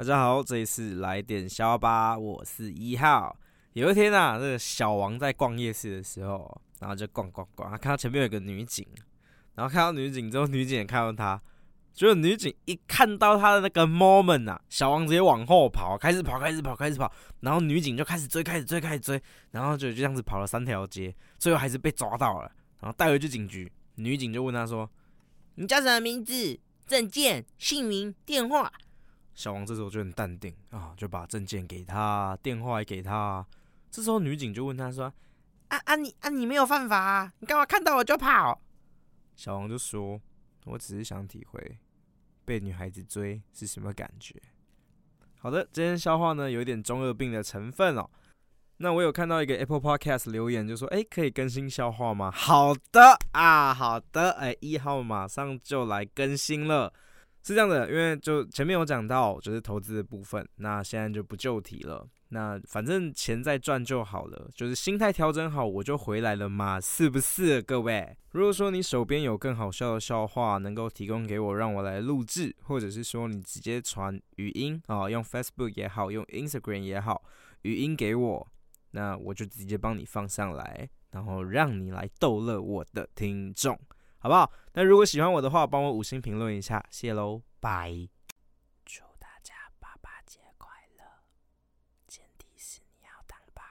大家好，这一次来点笑吧，我是一号。有一天啊，这个小王在逛夜市的时候，然后就逛逛逛，他看到前面有个女警，然后看到女警之后，女警也看到他，结果女警一看到他的那个 moment 啊，小王直接往后跑，开始跑，开始跑，开始跑，然后女警就开始追，开始追，开始追，然后就就这样子跑了三条街，最后还是被抓到了，然后带回去警局。女警就问他说：“你叫什么名字？证件、姓名、电话？”小王这时候就很淡定啊，就把证件给他，电话也给他。这时候女警就问他说：“啊啊你啊你没有犯法啊，你干嘛看到我就跑？”小王就说：“我只是想体会被女孩子追是什么感觉。”好的，今天笑话呢有一点中二病的成分哦。那我有看到一个 Apple Podcast 留言，就说：“哎，可以更新笑话吗？”好的啊，好的，哎，一号马上就来更新了。是这样的，因为就前面有讲到，就是投资的部分，那现在就不旧题了。那反正钱在赚就好了，就是心态调整好，我就回来了嘛，是不是各位？如果说你手边有更好笑的笑话，能够提供给我，让我来录制，或者是说你直接传语音啊，用 Facebook 也好，用 Instagram 也好，语音给我，那我就直接帮你放上来，然后让你来逗乐我的听众。好不好？那如果喜欢我的话，帮我五星评论一下。谢喽，拜。祝大家爸爸节快乐。前提是你要当爸。